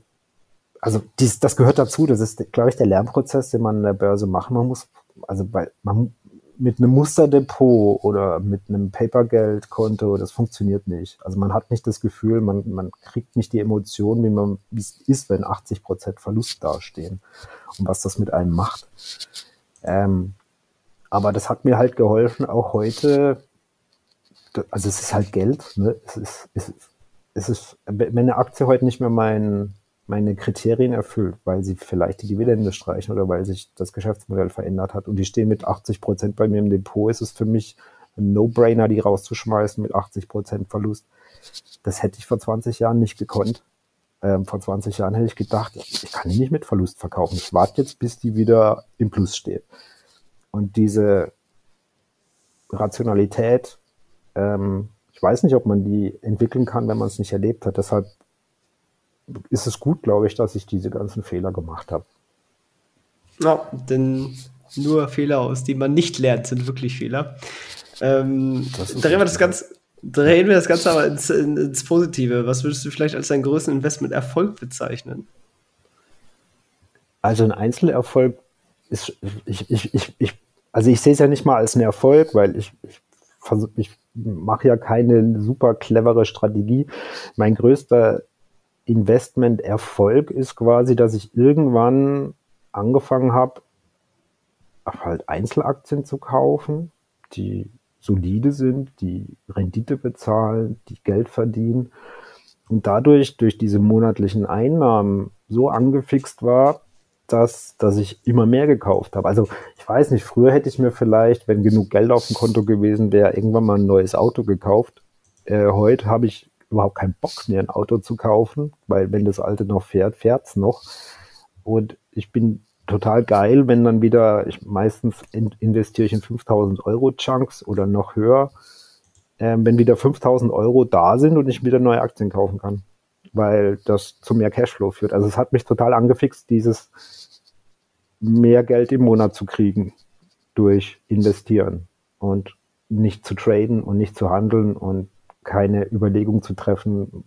also dies, das gehört dazu. Das ist, glaube ich, der Lernprozess, den man in der Börse machen muss. Also, weil man mit einem Musterdepot oder mit einem Papergeldkonto, das funktioniert nicht. Also man hat nicht das Gefühl, man, man kriegt nicht die Emotionen, wie man wie es ist, wenn 80 Prozent Verlust dastehen und was das mit einem macht. Ähm, aber das hat mir halt geholfen, auch heute, also es ist halt Geld, ne? es, ist, es, ist, es ist, wenn eine Aktie heute nicht mehr mein, meine Kriterien erfüllt, weil sie vielleicht die Dividende streichen oder weil sich das Geschäftsmodell verändert hat und die stehen mit 80 Prozent bei mir im Depot, ist es für mich ein No-Brainer, die rauszuschmeißen mit 80 Prozent Verlust. Das hätte ich vor 20 Jahren nicht gekonnt. Ähm, vor 20 Jahren hätte ich gedacht, ich kann die nicht mit Verlust verkaufen. Ich warte jetzt, bis die wieder im Plus steht. Und diese Rationalität, ähm, ich weiß nicht, ob man die entwickeln kann, wenn man es nicht erlebt hat. Deshalb ist es gut, glaube ich, dass ich diese ganzen Fehler gemacht habe. Ja, denn nur Fehler, aus denen man nicht lernt, sind wirklich Fehler. Ähm, drehen, wir das Ganze, drehen wir das Ganze aber ins, ins, Positive. Was würdest du vielleicht als deinen größten Investment-Erfolg bezeichnen? Also ein Einzelerfolg ist, ich, ich, ich, ich also ich sehe es ja nicht mal als einen Erfolg, weil ich, ich, ich mache ja keine super clevere Strategie. Mein größter Investment-Erfolg ist quasi, dass ich irgendwann angefangen habe, halt Einzelaktien zu kaufen, die solide sind, die Rendite bezahlen, die Geld verdienen und dadurch durch diese monatlichen Einnahmen so angefixt war, dass, dass ich immer mehr gekauft habe. Also ich weiß nicht, früher hätte ich mir vielleicht, wenn genug Geld auf dem Konto gewesen wäre, irgendwann mal ein neues Auto gekauft. Äh, heute habe ich überhaupt keinen Bock mehr, ein Auto zu kaufen, weil wenn das alte noch fährt, fährt es noch. Und ich bin total geil, wenn dann wieder, ich meistens in, investiere ich in 5000 Euro Chunks oder noch höher, äh, wenn wieder 5000 Euro da sind und ich wieder neue Aktien kaufen kann, weil das zu mehr Cashflow führt. Also es hat mich total angefixt, dieses mehr Geld im Monat zu kriegen durch Investieren und nicht zu traden und nicht zu handeln und keine Überlegung zu treffen,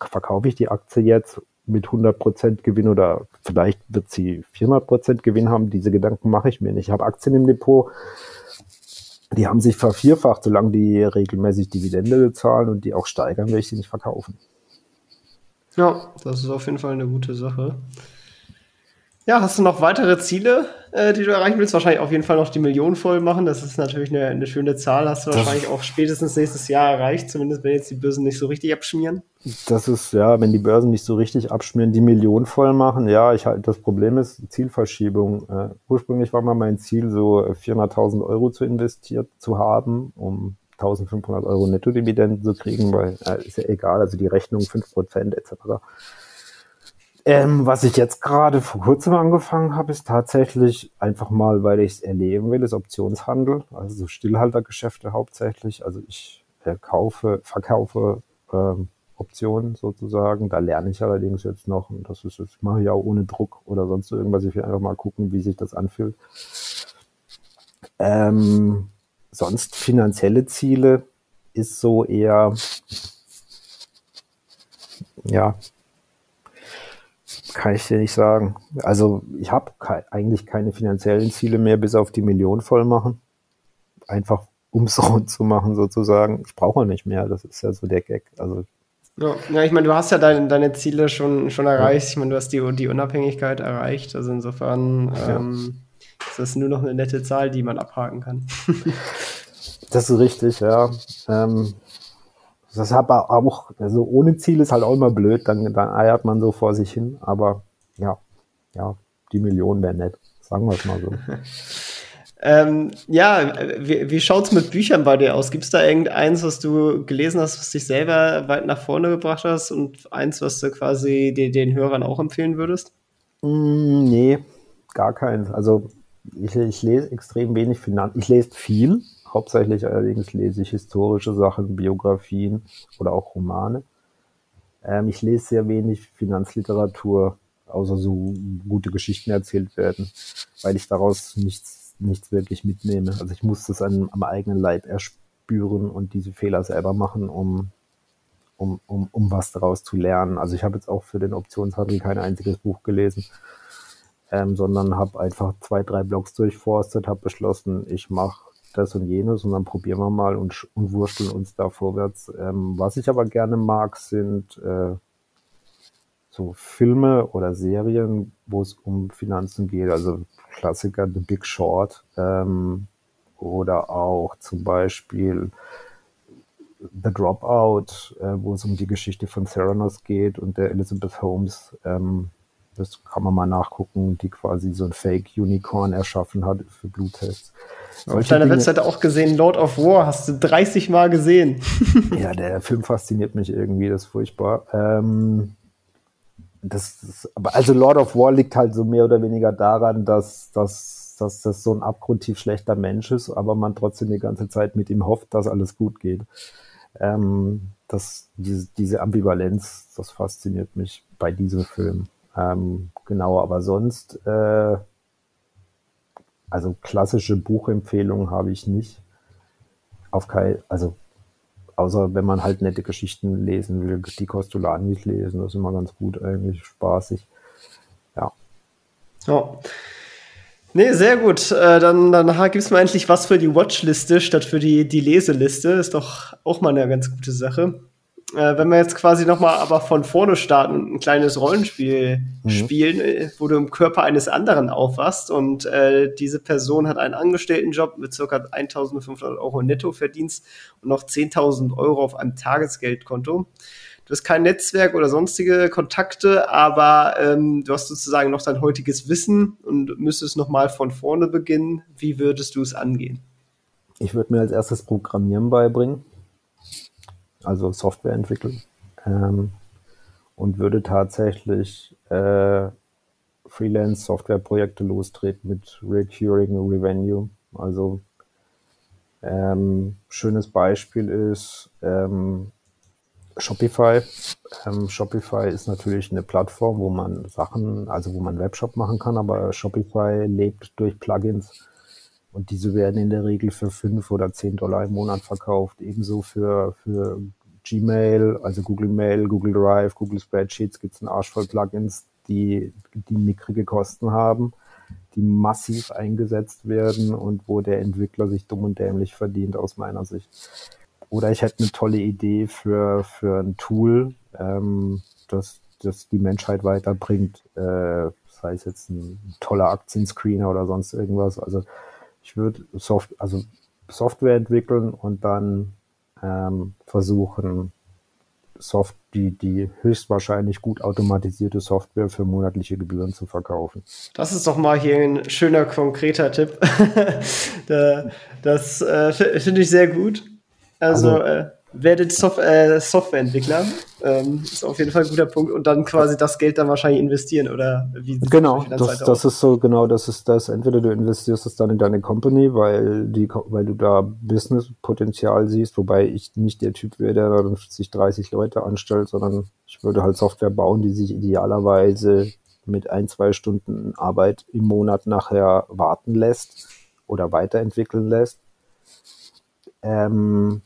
verkaufe ich die Aktie jetzt mit 100% Gewinn oder vielleicht wird sie 400% Gewinn haben. Diese Gedanken mache ich mir nicht. Ich habe Aktien im Depot, die haben sich vervierfacht, solange die regelmäßig Dividende bezahlen und die auch steigern, will ich sie nicht verkaufen. Ja, das ist auf jeden Fall eine gute Sache. Ja, hast du noch weitere Ziele, äh, die du erreichen willst? Wahrscheinlich auf jeden Fall noch die Million voll machen. Das ist natürlich eine, eine schöne Zahl. Hast du das wahrscheinlich auch spätestens nächstes Jahr erreicht, zumindest wenn jetzt die Börsen nicht so richtig abschmieren. Das ist, ja, wenn die Börsen nicht so richtig abschmieren, die Million voll machen. Ja, ich halt, das Problem ist Zielverschiebung. Äh, ursprünglich war mal mein Ziel, so 400.000 Euro zu investiert zu haben, um 1500 Euro Nettodividenden zu kriegen, weil äh, ist ja egal, also die Rechnung 5% etc. Ähm, was ich jetzt gerade vor kurzem angefangen habe, ist tatsächlich einfach mal, weil ich es erleben will, ist Optionshandel, also so Stillhaltergeschäfte hauptsächlich. Also ich äh, kaufe, verkaufe ähm, Optionen sozusagen. Da lerne ich allerdings jetzt noch, und das ist, das mache ich auch ohne Druck oder sonst irgendwas. Ich will einfach mal gucken, wie sich das anfühlt. Ähm, sonst finanzielle Ziele ist so eher, ja, kann ich dir nicht sagen. Also ich habe ke eigentlich keine finanziellen Ziele mehr, bis auf die Million voll machen. Einfach um es *laughs* rund zu machen sozusagen. Ich brauche nicht mehr, das ist ja so der Gag. Also ja, ja ich meine, du hast ja dein, deine Ziele schon, schon erreicht. Ja. Ich meine, du hast die, die Unabhängigkeit erreicht. Also insofern ähm, ist das nur noch eine nette Zahl, die man abhaken kann. das ist richtig, ja. Ähm, das ist aber auch, also ohne Ziel ist halt auch immer blöd, dann, dann eiert man so vor sich hin, aber ja, ja, die Millionen wäre nett, sagen wir es mal so. *laughs* ähm, ja, wie, wie schaut es mit Büchern bei dir aus? Gibt es da irgendeins, was du gelesen hast, was dich selber weit nach vorne gebracht hast und eins, was du quasi den, den Hörern auch empfehlen würdest? Mm, nee, gar keins. Also ich, ich lese extrem wenig Finanz. Ich lese viel, Hauptsächlich allerdings lese ich historische Sachen, Biografien oder auch Romane. Ähm, ich lese sehr wenig Finanzliteratur, außer so gute Geschichten erzählt werden, weil ich daraus nichts, nichts wirklich mitnehme. Also ich muss das an, am eigenen Leib erspüren und diese Fehler selber machen, um, um, um, um was daraus zu lernen. Also ich habe jetzt auch für den Optionshandel kein einziges Buch gelesen. Ähm, sondern habe einfach zwei, drei Blogs durchforstet, habe beschlossen, ich mache das und jenes und dann probieren wir mal und, und wursteln uns da vorwärts. Ähm, was ich aber gerne mag, sind äh, so Filme oder Serien, wo es um Finanzen geht, also Klassiker The Big Short ähm, oder auch zum Beispiel The Dropout, äh, wo es um die Geschichte von Theranos geht und der Elizabeth Holmes. Ähm, das kann man mal nachgucken, die quasi so ein Fake-Unicorn erschaffen hat für Bluttests. Auf deiner Dinge, Webseite auch gesehen, Lord of War, hast du 30 Mal gesehen. *laughs* ja, der Film fasziniert mich irgendwie, das ist furchtbar. Ähm, das ist, aber also Lord of War liegt halt so mehr oder weniger daran, dass, dass, dass das so ein abgrundtief schlechter Mensch ist, aber man trotzdem die ganze Zeit mit ihm hofft, dass alles gut geht. Ähm, das, diese, diese Ambivalenz, das fasziniert mich bei diesem Film. Ähm, genau, aber sonst, äh, also klassische Buchempfehlungen habe ich nicht. Auf kein, also außer wenn man halt nette Geschichten lesen will, die Costolanis lesen, das ist immer ganz gut eigentlich, spaßig. Ja. Ja. Nee, sehr gut. Äh, dann dann gibt es mal endlich was für die Watchliste statt für die, die Leseliste. Ist doch auch mal eine ganz gute Sache. Äh, wenn wir jetzt quasi nochmal aber von vorne starten und ein kleines Rollenspiel mhm. spielen, äh, wo du im Körper eines anderen aufwachst und äh, diese Person hat einen Angestelltenjob mit circa 1500 Euro Nettoverdienst und noch 10.000 Euro auf einem Tagesgeldkonto. Du hast kein Netzwerk oder sonstige Kontakte, aber ähm, du hast sozusagen noch dein heutiges Wissen und müsstest nochmal von vorne beginnen. Wie würdest du es angehen? Ich würde mir als erstes Programmieren beibringen also Software entwickeln ähm, und würde tatsächlich äh, Freelance-Software-Projekte lostreten mit Recurring Revenue. Also ähm, schönes Beispiel ist ähm, Shopify. Ähm, Shopify ist natürlich eine Plattform, wo man Sachen, also wo man Webshop machen kann, aber Shopify lebt durch Plugins und diese werden in der Regel für fünf oder zehn Dollar im Monat verkauft. Ebenso für, für Gmail, also Google Mail, Google Drive, Google Spreadsheets gibt es einen Arsch voll Plugins, die, die mickrige Kosten haben, die massiv eingesetzt werden und wo der Entwickler sich dumm und dämlich verdient, aus meiner Sicht. Oder ich hätte eine tolle Idee für, für ein Tool, ähm, das, das die Menschheit weiterbringt, äh, sei es jetzt ein toller Aktienscreener oder sonst irgendwas. Also ich würde Soft also Software entwickeln und dann ähm, versuchen, Soft die, die höchstwahrscheinlich gut automatisierte Software für monatliche Gebühren zu verkaufen. Das ist doch mal hier ein schöner, konkreter Tipp. *laughs* das äh, finde ich sehr gut. Also, also äh, werdet Sof äh, Softwareentwickler. Ähm, ist auf jeden Fall ein guter Punkt. Und dann quasi das Geld dann wahrscheinlich investieren oder wie Genau, das, das ist so, genau, das ist das. Entweder du investierst es dann in deine Company, weil die, weil du da Business-Potenzial siehst, wobei ich nicht der Typ wäre, der dann sich 30 Leute anstellt, sondern ich würde halt Software bauen, die sich idealerweise mit ein, zwei Stunden Arbeit im Monat nachher warten lässt oder weiterentwickeln lässt. Ähm,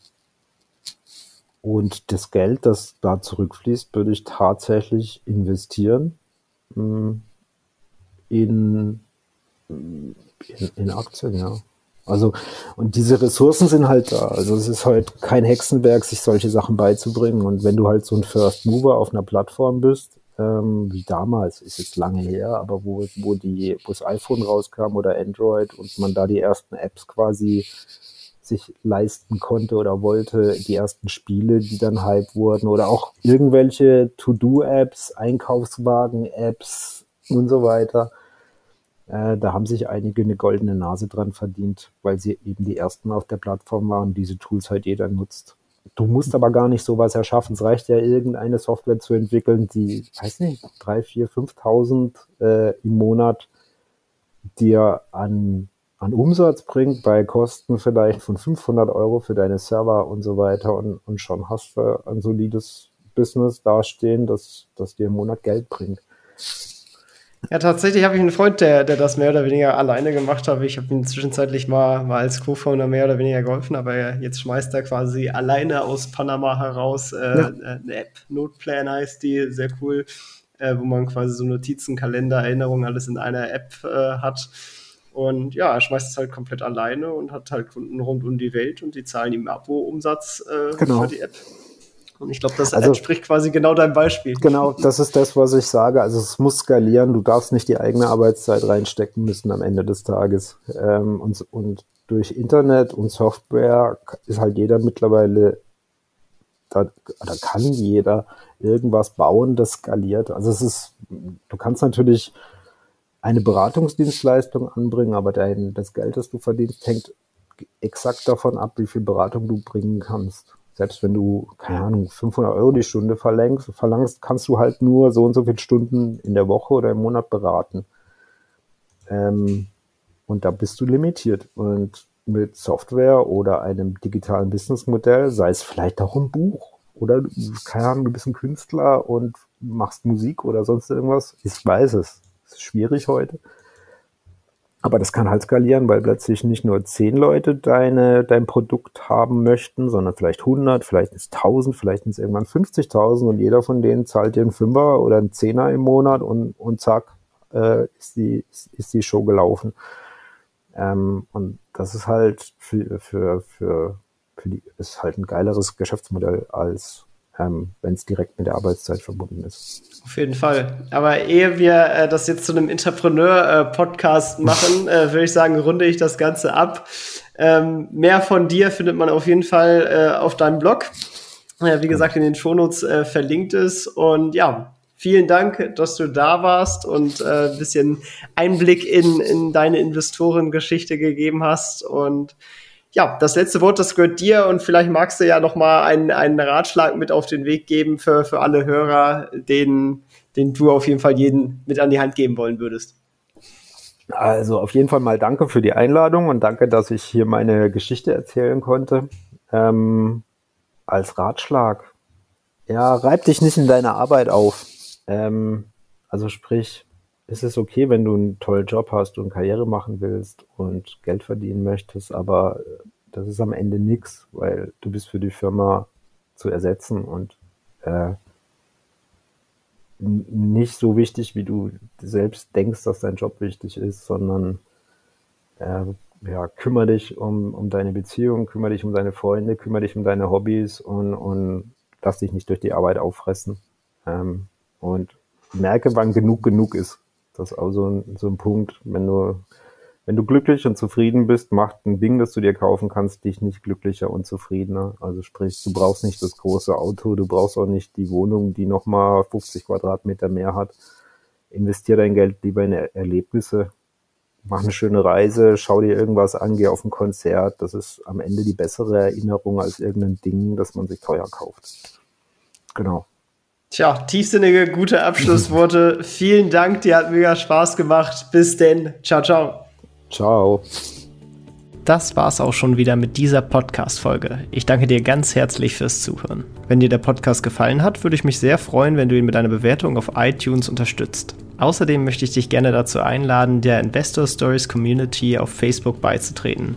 und das Geld, das da zurückfließt, würde ich tatsächlich investieren hm, in, in, in Aktien, ja. Also, und diese Ressourcen sind halt da. Also, es ist halt kein Hexenwerk, sich solche Sachen beizubringen. Und wenn du halt so ein First Mover auf einer Plattform bist, ähm, wie damals, ist jetzt lange her, aber wo, wo die, wo das iPhone rauskam oder Android und man da die ersten Apps quasi sich leisten konnte oder wollte, die ersten Spiele, die dann Hype wurden oder auch irgendwelche To-Do-Apps, Einkaufswagen-Apps und so weiter. Äh, da haben sich einige eine goldene Nase dran verdient, weil sie eben die ersten auf der Plattform waren diese Tools halt jeder nutzt. Du musst aber gar nicht sowas erschaffen. Es reicht ja, irgendeine Software zu entwickeln, die, weiß nicht, 3, 4, 5.000 äh, im Monat dir an an Umsatz bringt, bei Kosten vielleicht von 500 Euro für deine Server und so weiter und, und schon hast du ein solides Business dastehen, das, das dir im Monat Geld bringt. Ja, tatsächlich habe ich einen Freund, der, der das mehr oder weniger alleine gemacht hat. Ich habe ihm zwischenzeitlich mal, mal als Co-Founder mehr oder weniger geholfen, aber jetzt schmeißt er quasi alleine aus Panama heraus äh, ja. eine App, Noteplan heißt die, sehr cool, äh, wo man quasi so Notizen, Kalender, Erinnerungen, alles in einer App äh, hat und ja, er schmeißt es halt komplett alleine und hat halt Kunden rund um die Welt und die zahlen ihm Abo-Umsatz äh, genau. für die App. Und ich glaube, das also, entspricht quasi genau deinem Beispiel. Genau, das ist das, was ich sage. Also es muss skalieren. Du darfst nicht die eigene Arbeitszeit reinstecken müssen am Ende des Tages. Ähm, und, und durch Internet und Software ist halt jeder mittlerweile, da, da kann jeder irgendwas bauen, das skaliert. Also es ist, du kannst natürlich eine Beratungsdienstleistung anbringen, aber dein, das Geld, das du verdienst, hängt exakt davon ab, wie viel Beratung du bringen kannst. Selbst wenn du, keine Ahnung, 500 Euro die Stunde verlangst, verlangst, kannst du halt nur so und so viele Stunden in der Woche oder im Monat beraten. Ähm, und da bist du limitiert. Und mit Software oder einem digitalen Businessmodell, sei es vielleicht auch ein Buch oder, keine Ahnung, du bist ein Künstler und machst Musik oder sonst irgendwas. Ich weiß es schwierig heute. Aber das kann halt skalieren, weil plötzlich nicht nur zehn Leute deine, dein Produkt haben möchten, sondern vielleicht 100, vielleicht ist 1000, vielleicht ist irgendwann 50.000 und jeder von denen zahlt dir einen Fünfer oder einen Zehner im Monat und, und zack, äh, ist, die, ist, ist die Show gelaufen. Ähm, und das ist halt für, für, für, für die, ist halt ein geileres Geschäftsmodell als ähm, wenn es direkt mit der Arbeitszeit verbunden ist. Auf jeden Fall. Aber ehe wir äh, das jetzt zu einem Entrepreneur-Podcast äh, *laughs* machen, äh, würde ich sagen, runde ich das Ganze ab. Ähm, mehr von dir findet man auf jeden Fall äh, auf deinem Blog. wie gesagt, in den Shownotes äh, verlinkt ist. Und ja, vielen Dank, dass du da warst und äh, ein bisschen Einblick in, in deine Investorengeschichte gegeben hast. Und ja, das letzte Wort, das gehört dir und vielleicht magst du ja noch mal einen, einen Ratschlag mit auf den Weg geben für, für alle Hörer, den, den du auf jeden Fall jeden mit an die Hand geben wollen würdest. Also auf jeden Fall mal danke für die Einladung und danke, dass ich hier meine Geschichte erzählen konnte. Ähm, als Ratschlag, ja, reib dich nicht in deiner Arbeit auf. Ähm, also sprich, ist es okay, wenn du einen tollen Job hast und Karriere machen willst und Geld verdienen möchtest, aber das ist am Ende nichts, weil du bist für die Firma zu ersetzen und äh, nicht so wichtig, wie du selbst denkst, dass dein Job wichtig ist, sondern äh, ja, kümmere dich um, um deine Beziehung, kümmere dich um deine Freunde, kümmere dich um deine Hobbys und, und lass dich nicht durch die Arbeit auffressen. Ähm, und merke, wann genug genug ist. Das ist auch so ein, so ein Punkt, wenn du, wenn du glücklich und zufrieden bist, macht ein Ding, das du dir kaufen kannst, dich nicht glücklicher und zufriedener. Also sprich, du brauchst nicht das große Auto, du brauchst auch nicht die Wohnung, die nochmal 50 Quadratmeter mehr hat. Investier dein Geld lieber in Erlebnisse. Mach eine schöne Reise, schau dir irgendwas an, geh auf ein Konzert. Das ist am Ende die bessere Erinnerung als irgendein Ding, das man sich teuer kauft. Genau. Tja, tiefsinnige, gute Abschlussworte. *laughs* Vielen Dank, dir hat mega Spaß gemacht. Bis denn. Ciao, ciao. Ciao. Das war's auch schon wieder mit dieser Podcast-Folge. Ich danke dir ganz herzlich fürs Zuhören. Wenn dir der Podcast gefallen hat, würde ich mich sehr freuen, wenn du ihn mit einer Bewertung auf iTunes unterstützt. Außerdem möchte ich dich gerne dazu einladen, der Investor Stories Community auf Facebook beizutreten.